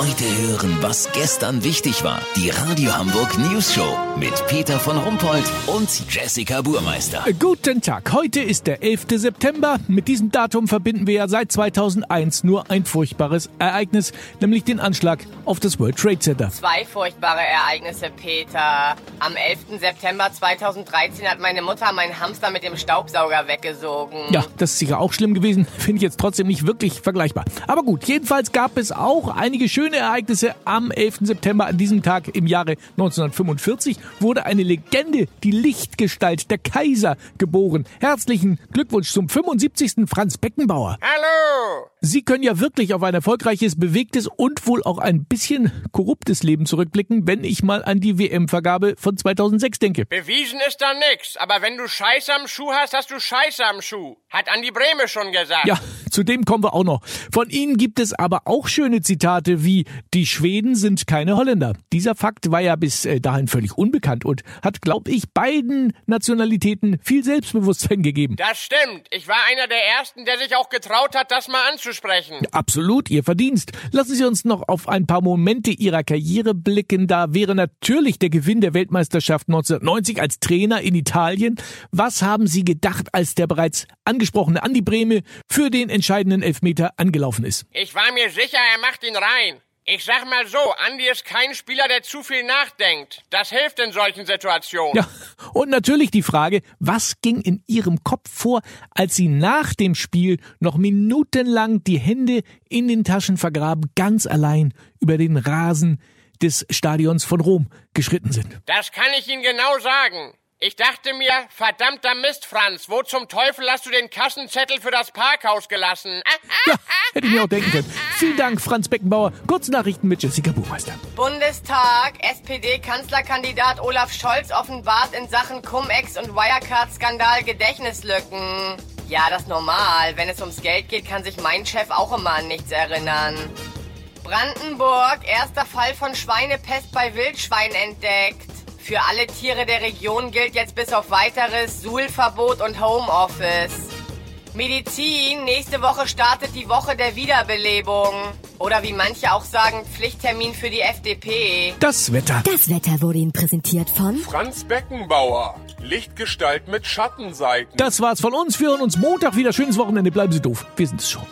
Heute hören, was gestern wichtig war. Die Radio Hamburg News Show mit Peter von Rumpold und Jessica Burmeister. Guten Tag, heute ist der 11. September. Mit diesem Datum verbinden wir ja seit 2001 nur ein furchtbares Ereignis, nämlich den Anschlag auf das World Trade Center. Zwei furchtbare Ereignisse, Peter. Am 11. September 2013 hat meine Mutter meinen Hamster mit dem Staubsauger weggesogen. Ja, das ist sicher auch schlimm gewesen, finde ich jetzt trotzdem nicht wirklich vergleichbar. Aber gut, jedenfalls gab es auch einige schöne Ereignisse am 11. September. An diesem Tag im Jahre 1945 wurde eine Legende, die Lichtgestalt der Kaiser, geboren. Herzlichen Glückwunsch zum 75. Franz Beckenbauer. Hallo! Sie können ja wirklich auf ein erfolgreiches, bewegtes und wohl auch ein bisschen korruptes Leben zurückblicken, wenn ich mal an die WM-Vergabe von 2006 denke. Bewiesen ist da nix, aber wenn du Scheiße am Schuh hast, hast du Scheiße am Schuh. Hat Andi Breme schon gesagt. Ja, zu dem kommen wir auch noch. Von Ihnen gibt es aber auch schöne Zitate wie Die Schweden sind keine Holländer. Dieser Fakt war ja bis äh, dahin völlig unbekannt und hat, glaube ich, beiden Nationalitäten viel Selbstbewusstsein gegeben. Das stimmt. Ich war einer der Ersten, der sich auch getraut hat, das mal anzusprechen. Absolut, Ihr Verdienst. Lassen Sie uns noch auf ein paar Momente Ihrer Karriere blicken. Da wäre natürlich der Gewinn der Weltmeisterschaft 1990 als Trainer in Italien. Was haben Sie gedacht, als der bereits angesprochene Andi Brehme für den entscheidenden Elfmeter angelaufen ist? Ich war mir sicher, er macht ihn rein. Ich sag mal so, Andi ist kein Spieler, der zu viel nachdenkt. Das hilft in solchen Situationen. Ja, und natürlich die Frage, was ging in Ihrem Kopf vor, als Sie nach dem Spiel noch minutenlang die Hände in den Taschen vergraben, ganz allein über den Rasen des Stadions von Rom geschritten sind? Das kann ich Ihnen genau sagen. Ich dachte mir, verdammter Mist, Franz, wo zum Teufel hast du den Kassenzettel für das Parkhaus gelassen? Ja, hätte ich mir auch denken können. Vielen Dank, Franz Beckenbauer. Kurznachrichten mit Jessica Buchmeister. Bundestag, SPD-Kanzlerkandidat Olaf Scholz offenbart in Sachen Cum-Ex und Wirecard-Skandal Gedächtnislücken. Ja, das ist normal. Wenn es ums Geld geht, kann sich mein Chef auch immer an nichts erinnern. Brandenburg, erster Fall von Schweinepest bei Wildschweinen entdeckt. Für alle Tiere der Region gilt jetzt bis auf weiteres Suhlverbot und Homeoffice. Medizin, nächste Woche startet die Woche der Wiederbelebung. Oder wie manche auch sagen, Pflichttermin für die FDP. Das Wetter. Das Wetter wurde Ihnen präsentiert von Franz Beckenbauer. Lichtgestalt mit Schattenseiten. Das war's von uns. Wir hören uns Montag wieder. Schönes Wochenende. Bleiben Sie doof. Wir sind es schon.